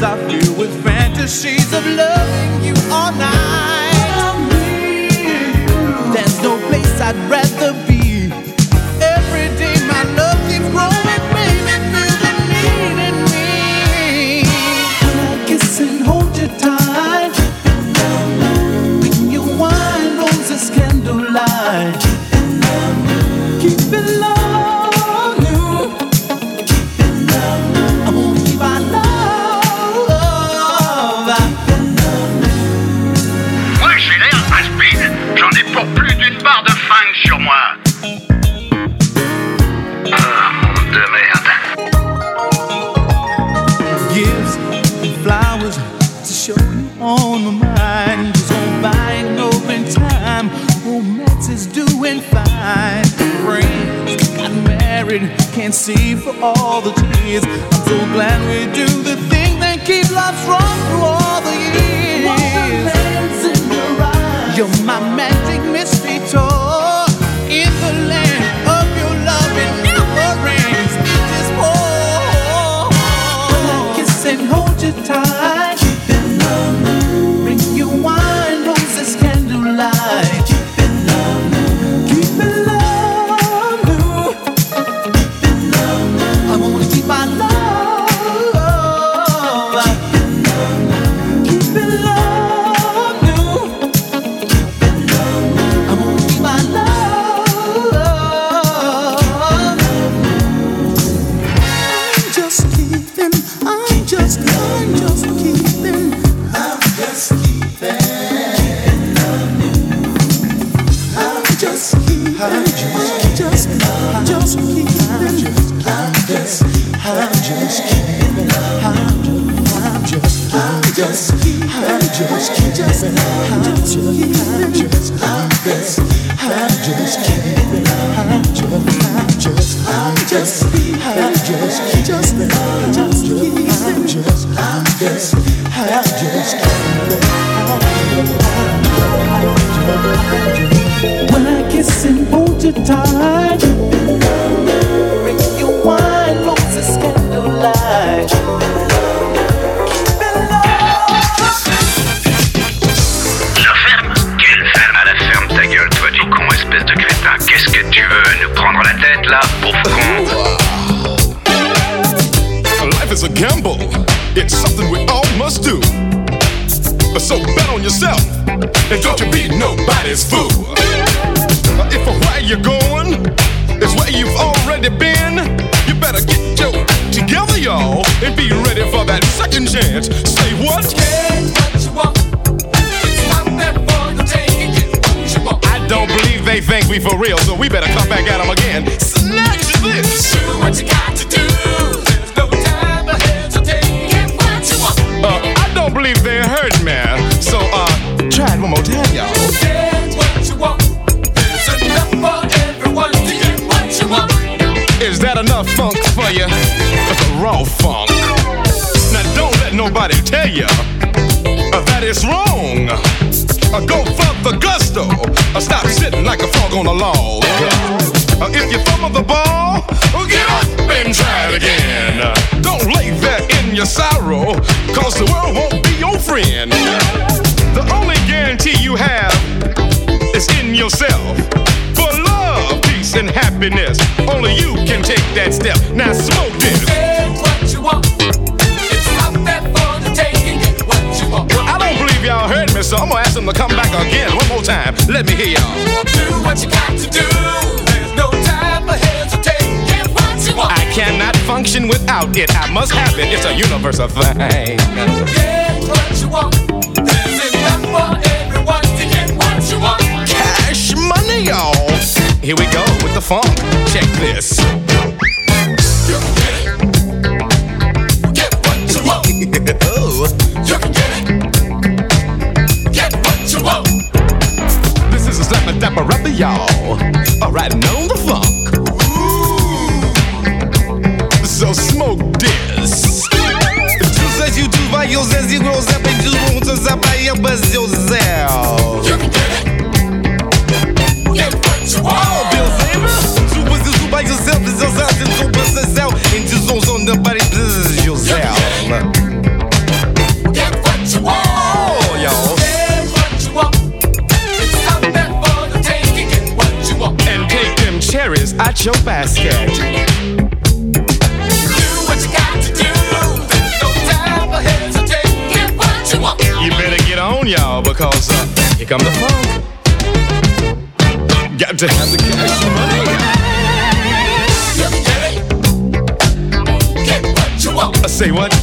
Days are with fantasies of loving you all night. Y'all, and be ready for that second chance. Say what? Get what you I don't believe they think we for real, so we better come back at them again. Snatch this! Do what you got to do. There's no time to hesitate. Get what you want. Uh, I don't believe they heard me. So, uh, try it one more time, y'all. Get what you want. There's enough for everyone to get what you want. Is that enough funk for you? Raw funk. Now, don't let nobody tell you that it's wrong. Uh, go for the gusto. Uh, stop sitting like a frog on a log. Uh, if you fumble the ball, get up and try it again. Don't lay there in your sorrow, cause the world won't be your friend. The only guarantee you have is in yourself. For love, peace, and happiness, only you can take that step. Now smoke this. Believe y'all heard me, so I'm gonna ask them to come back again one more time. Let me hear y'all. Do what you got to do. There's no time for hesitating. Get what you want. I cannot function without it. I must have it. It's a universal thing. Get what you want. There's enough for everyone to get what you want. Cash money, y'all. Here we go with the funk. Check this. Is a rapper, y'all. All right, on the funk. Ooh. So smoke this. Tout ça, you do by yourself, you grow and you to zap by your buzz yourself. your basket. You better get on, y'all, because uh, here come the funk. Got to have the cash money. Get it? Get what you want. I say what?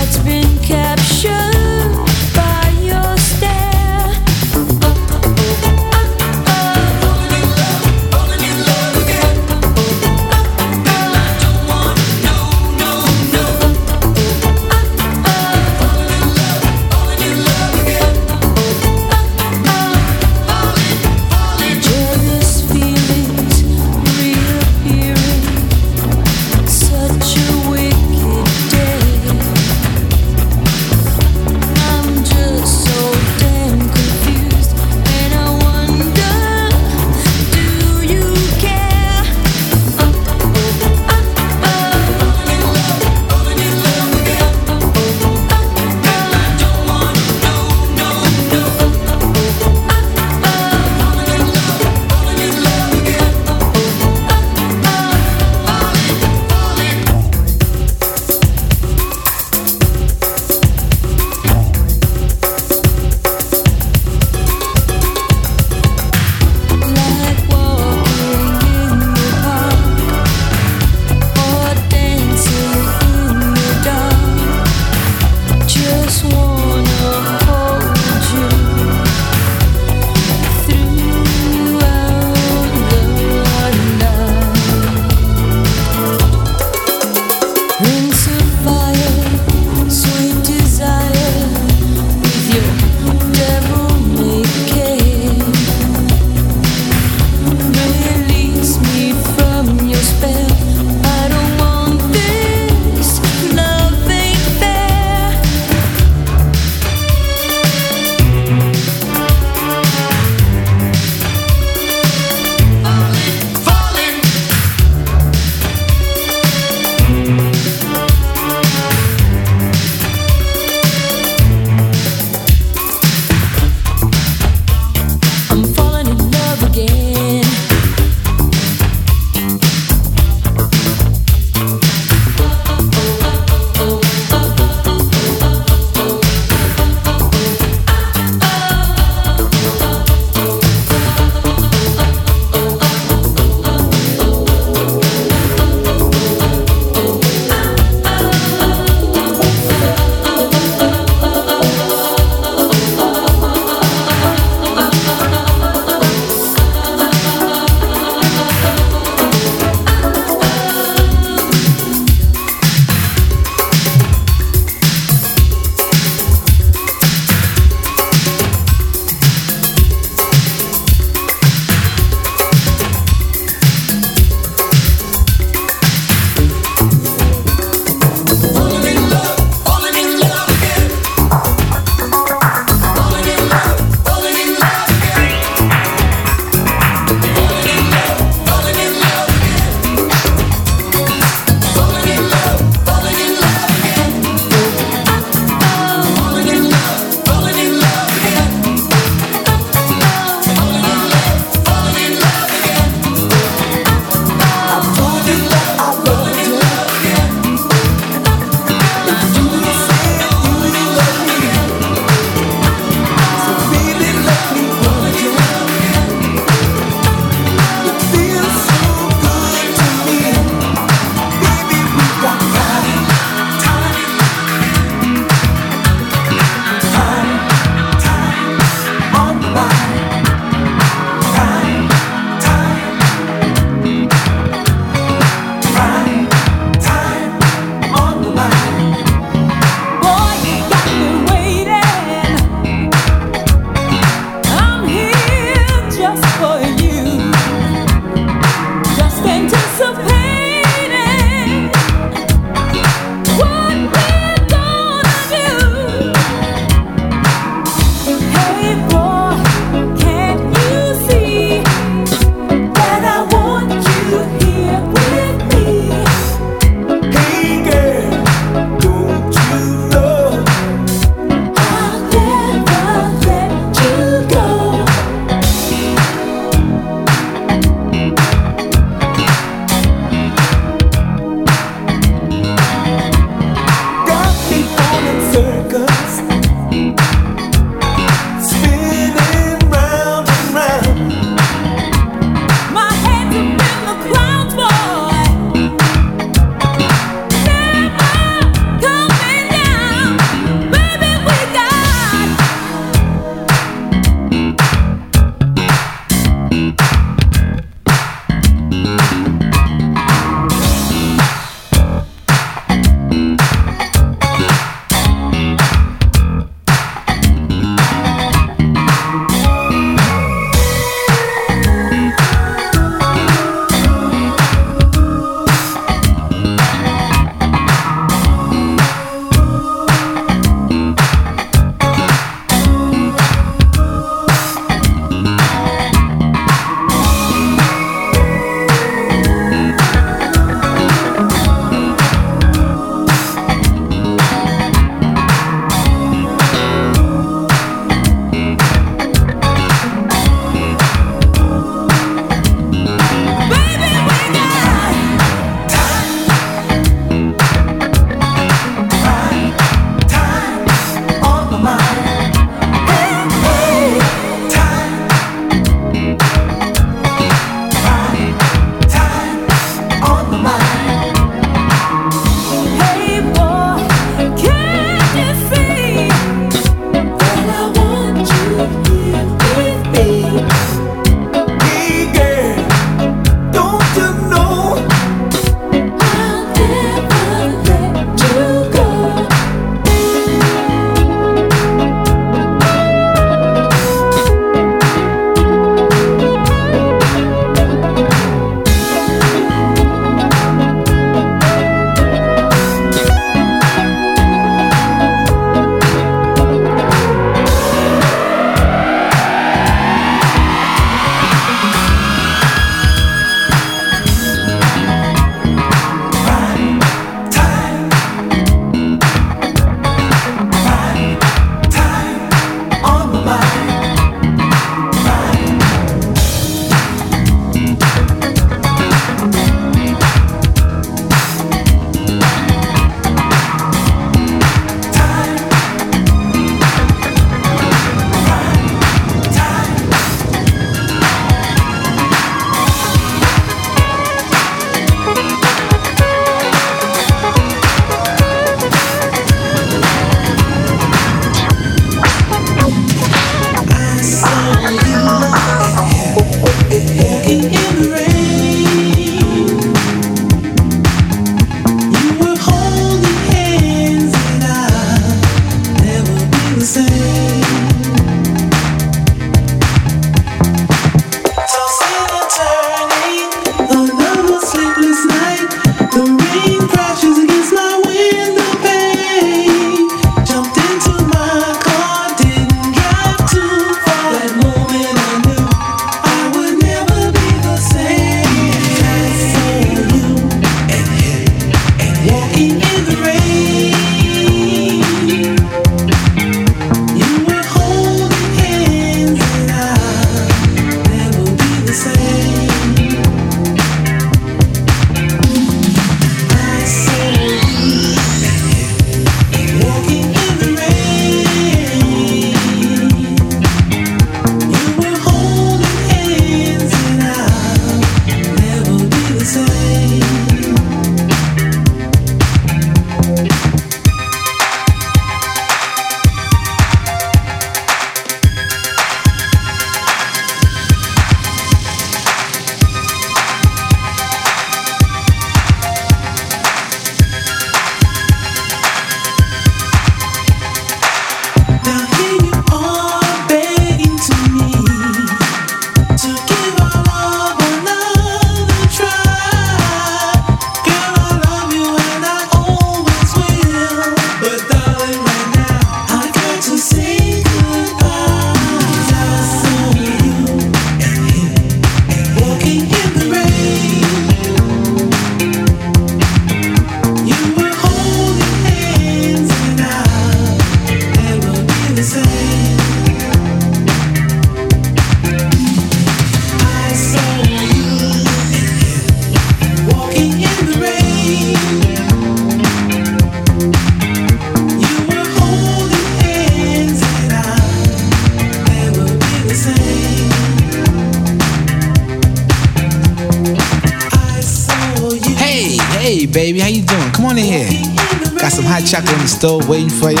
Stove waiting for you.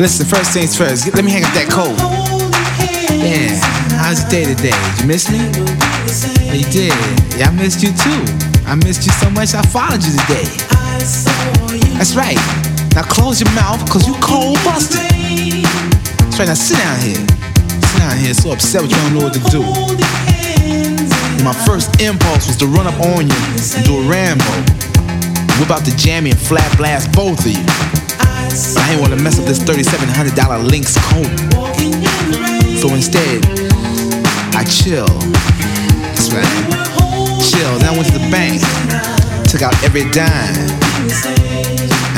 Listen, first things first, let me hang up that coat. Yeah, how's your day today? Did you miss me? Yeah, you did. Yeah, I missed you too. I missed you so much I followed you today. That's right. Now close your mouth, cause you cold busted. That's right, now sit down here. Sit down here, so upset with you don't know what to do. My first impulse was to run up on you and do a Rambo. Whip out the jammy and flat blast both of you. I ain't wanna mess up this $3,700 Lynx coat. So instead, I chill. That's right. Chill. Then I went to the bank, took out every dime,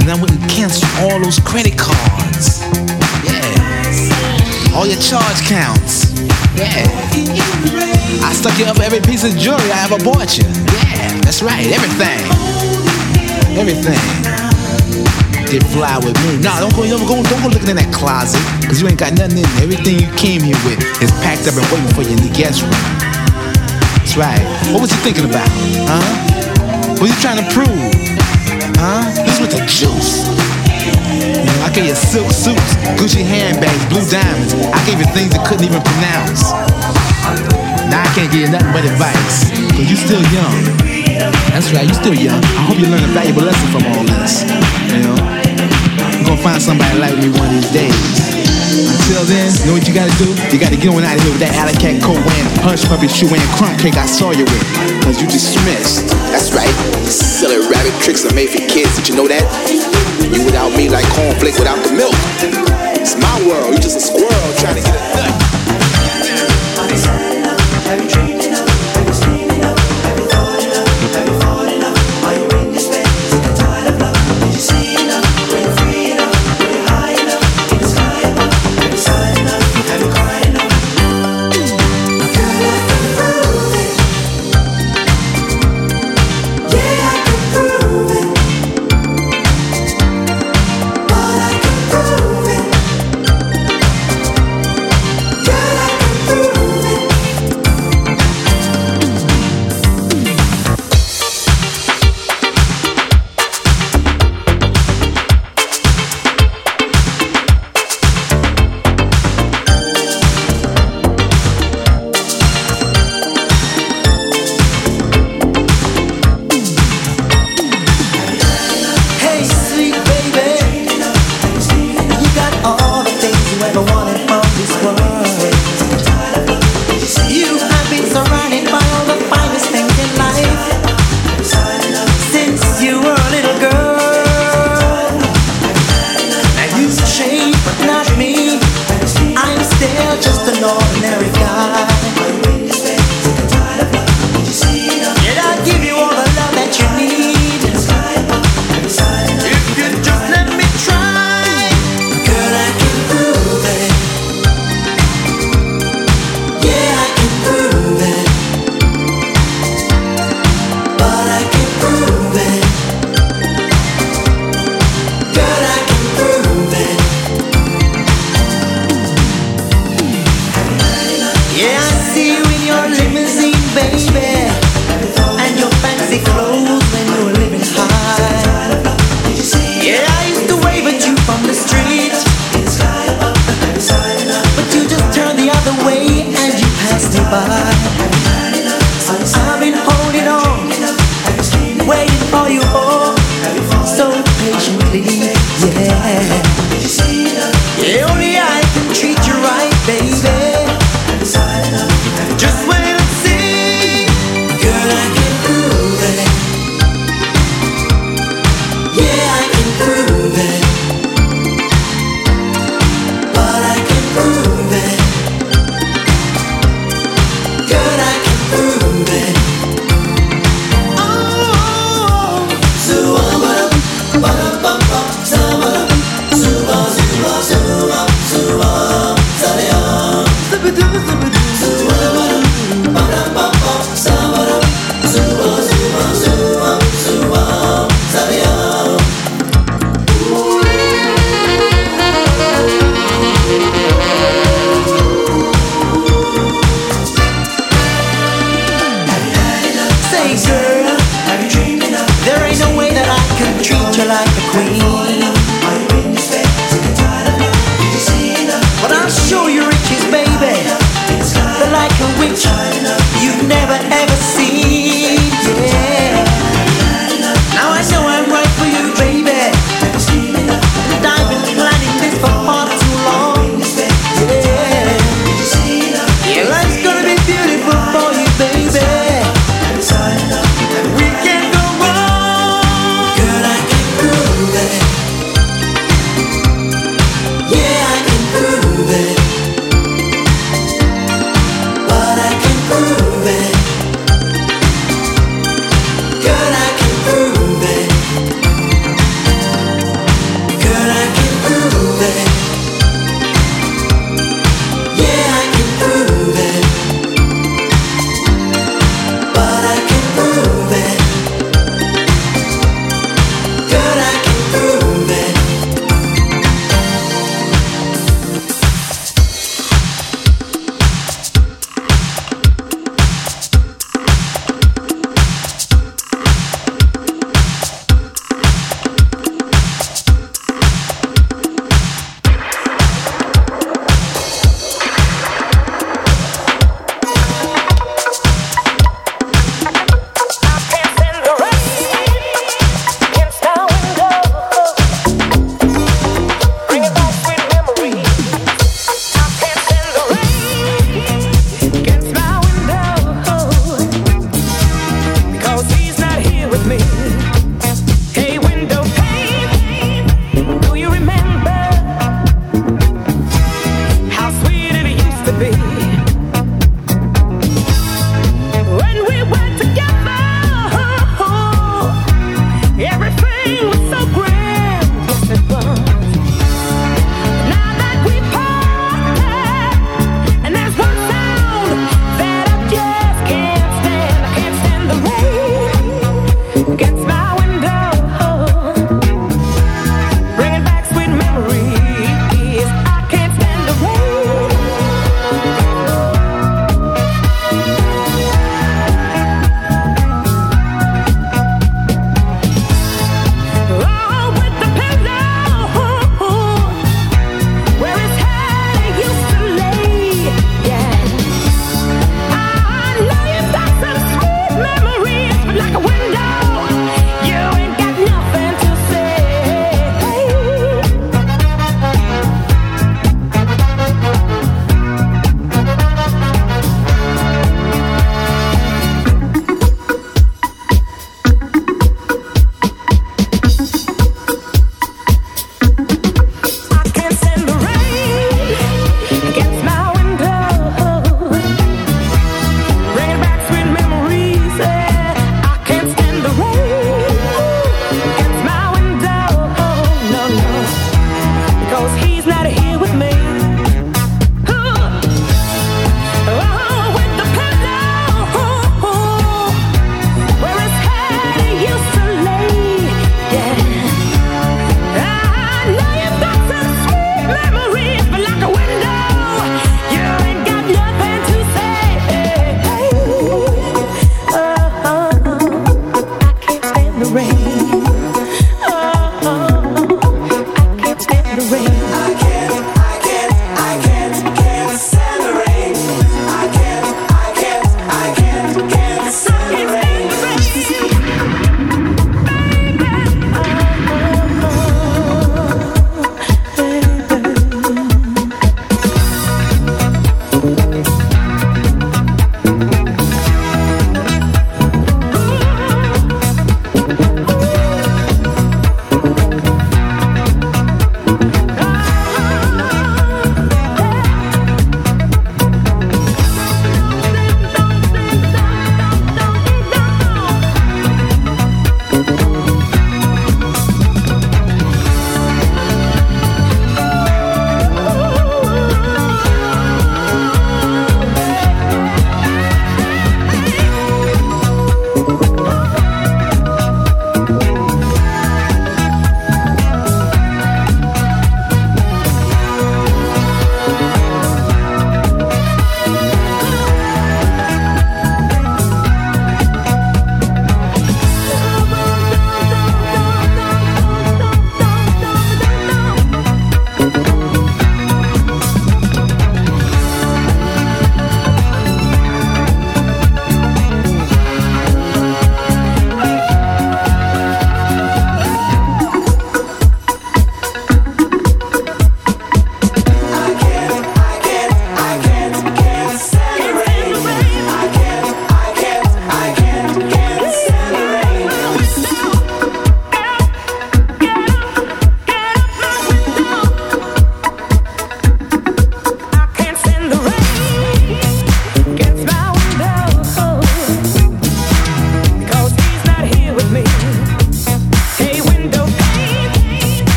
and then I went and canceled all those credit cards. Yeah. All your charge counts. Yeah. I stuck you up every piece of jewelry I ever bought you. Yeah, that's right. Everything. Everything. Did fly with me. Nah, don't go, don't go, don't go looking in that closet, cause you ain't got nothing in there. Everything you came here with is packed up and waiting for you in the guest room. That's right. What was you thinking about? Huh? What you trying to prove? Huh? This with the juice. You know, I gave you silk suits, Gucci handbags, blue diamonds. I gave you things you couldn't even pronounce. Now I can't give you nothing but advice, cause you still young. That's right, you still young. I hope you learn a valuable lesson from all this. You know? You're gonna find somebody like me one of these days. Until then, you know what you gotta do? You gotta get on out of here with that alley cat coat wearing, hush puppy shoe wearing, crumb cake I saw you with. Cause you dismissed. That's right. Silly rabbit tricks are made for kids. Did you know that? You without me like cornflake without the milk. It's my world. You just a squirrel trying to get a nut.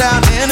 See,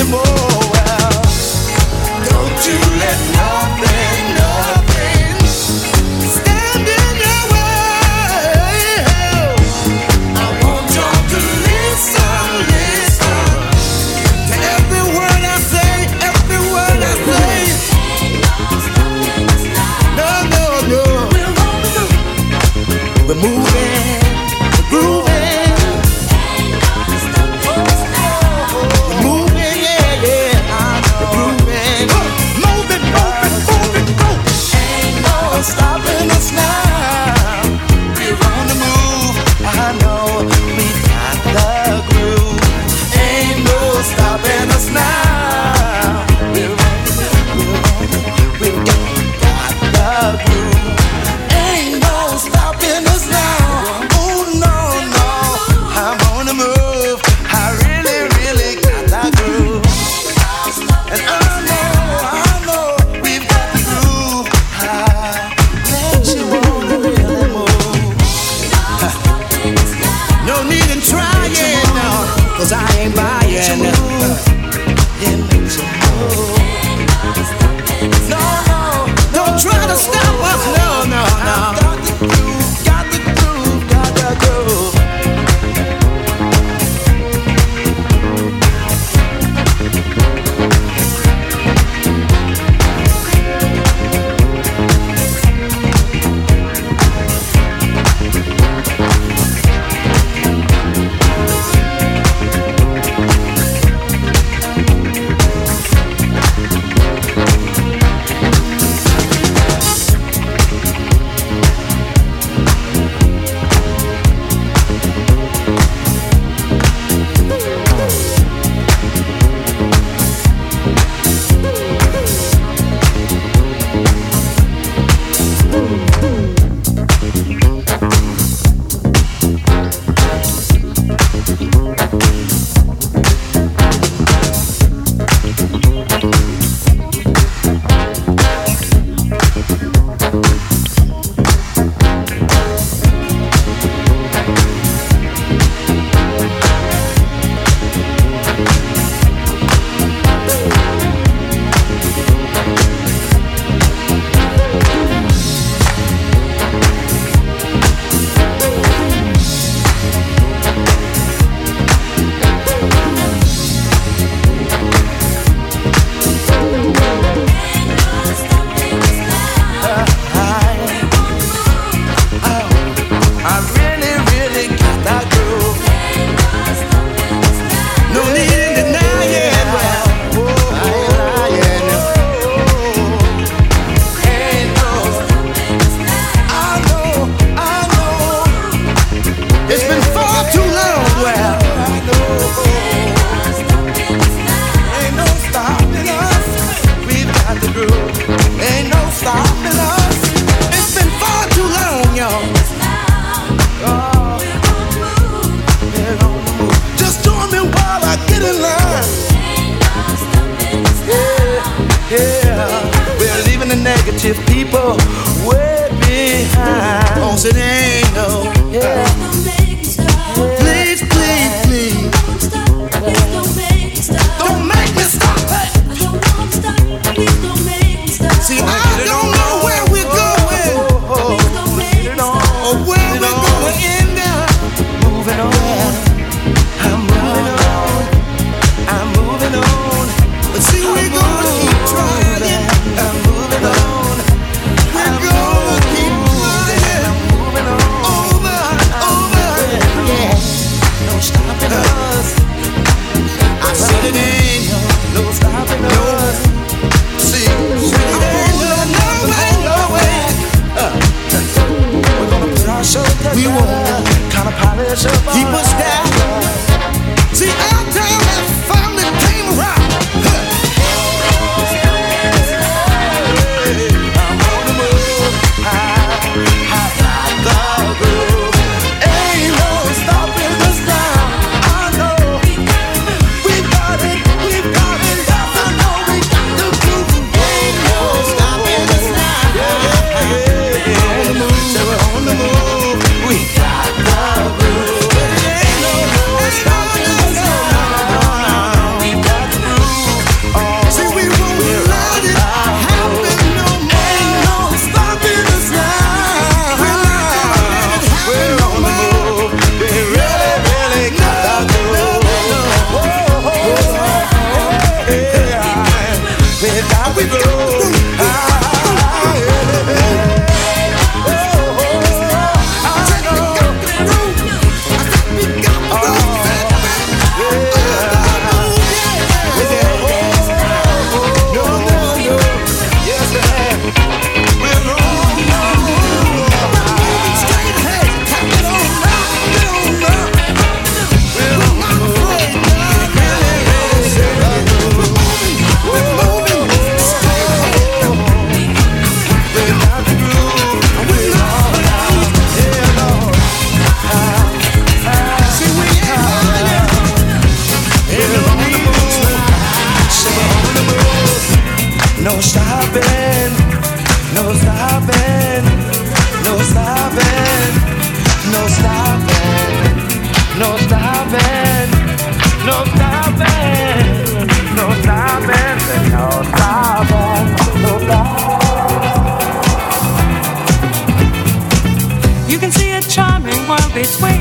miss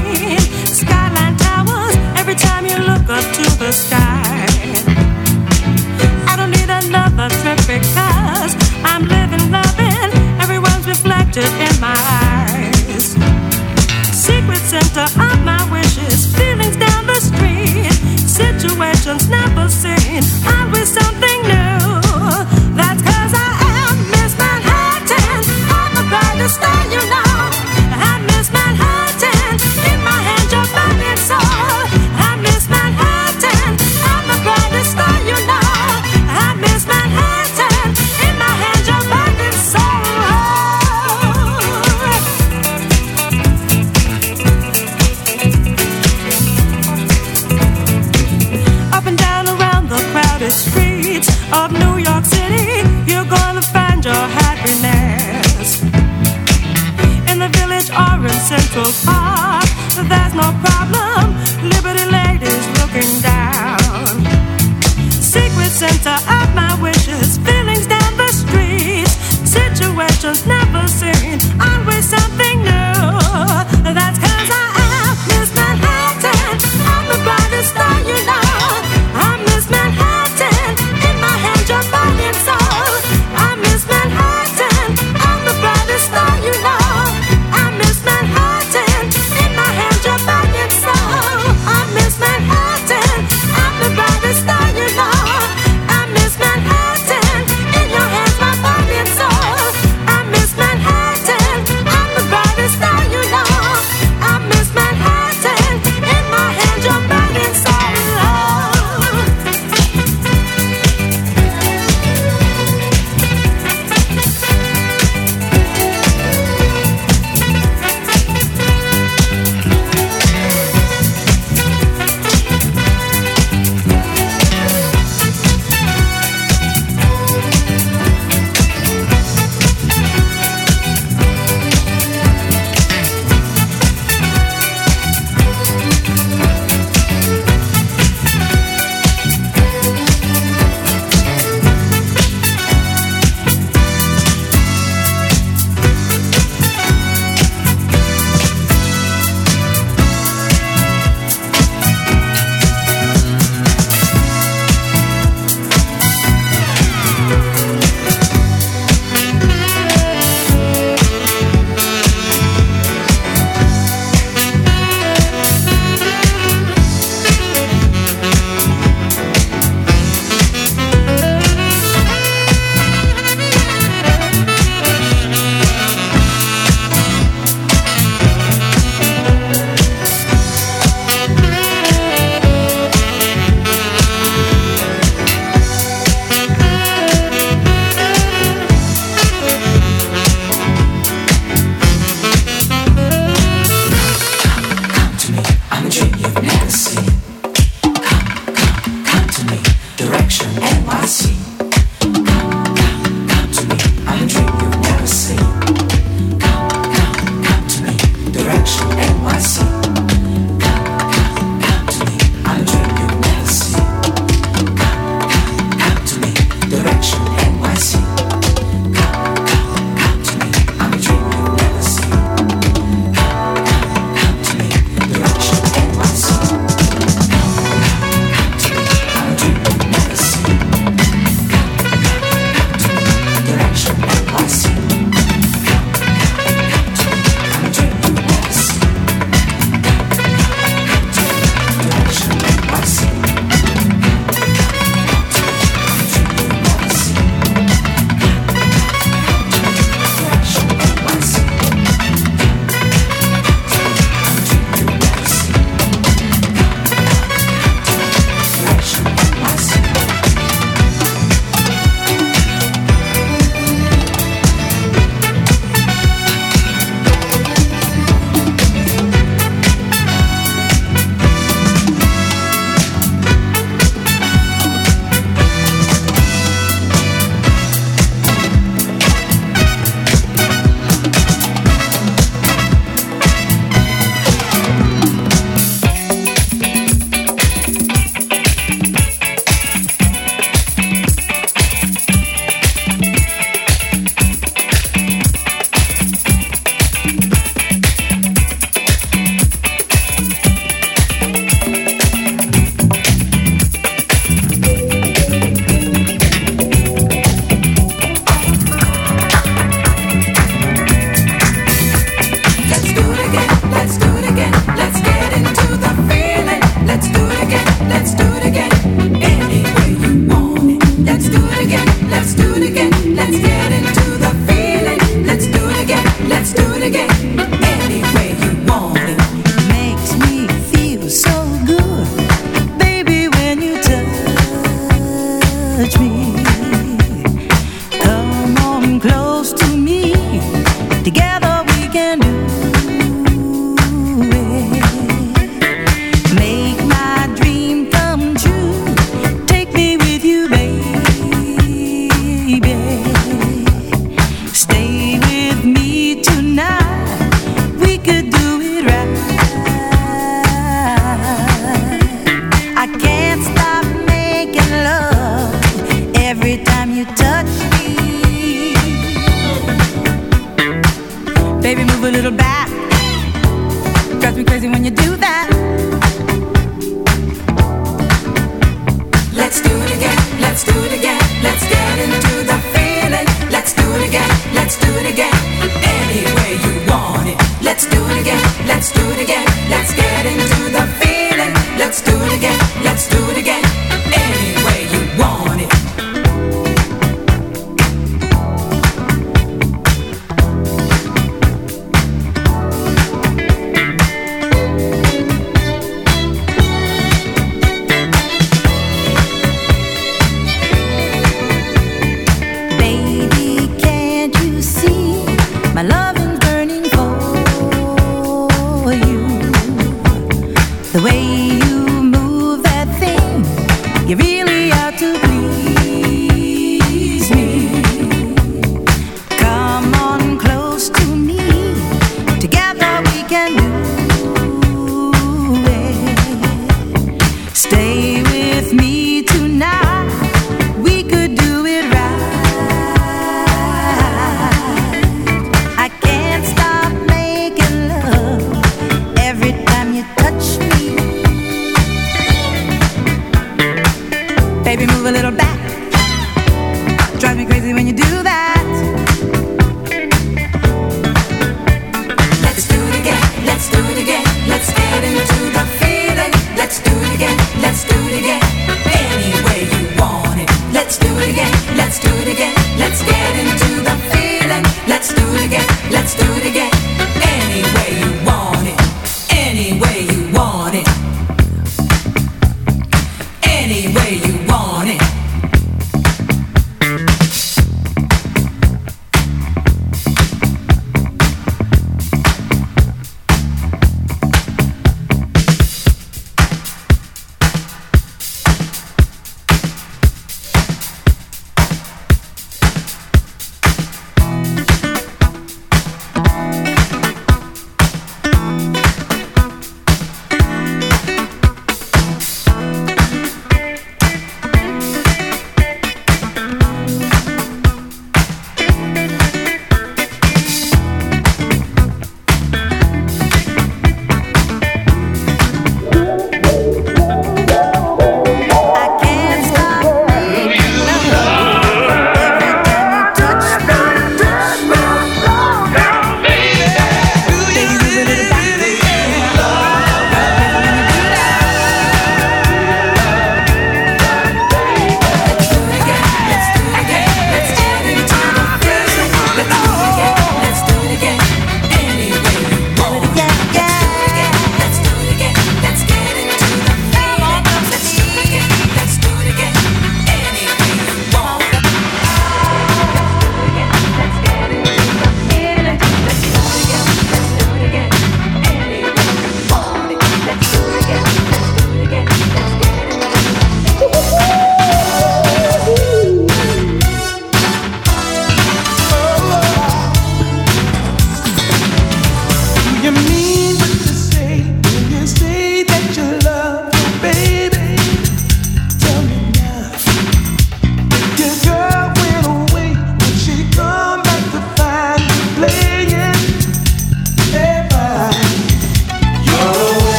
the way you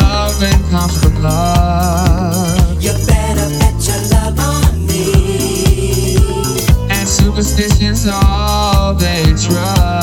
love and comes from love. You better bet your love on me. And superstition's all they trust.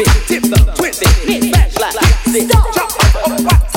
it, tip them, twist it, hit back like. Stop. Jump up, up, up.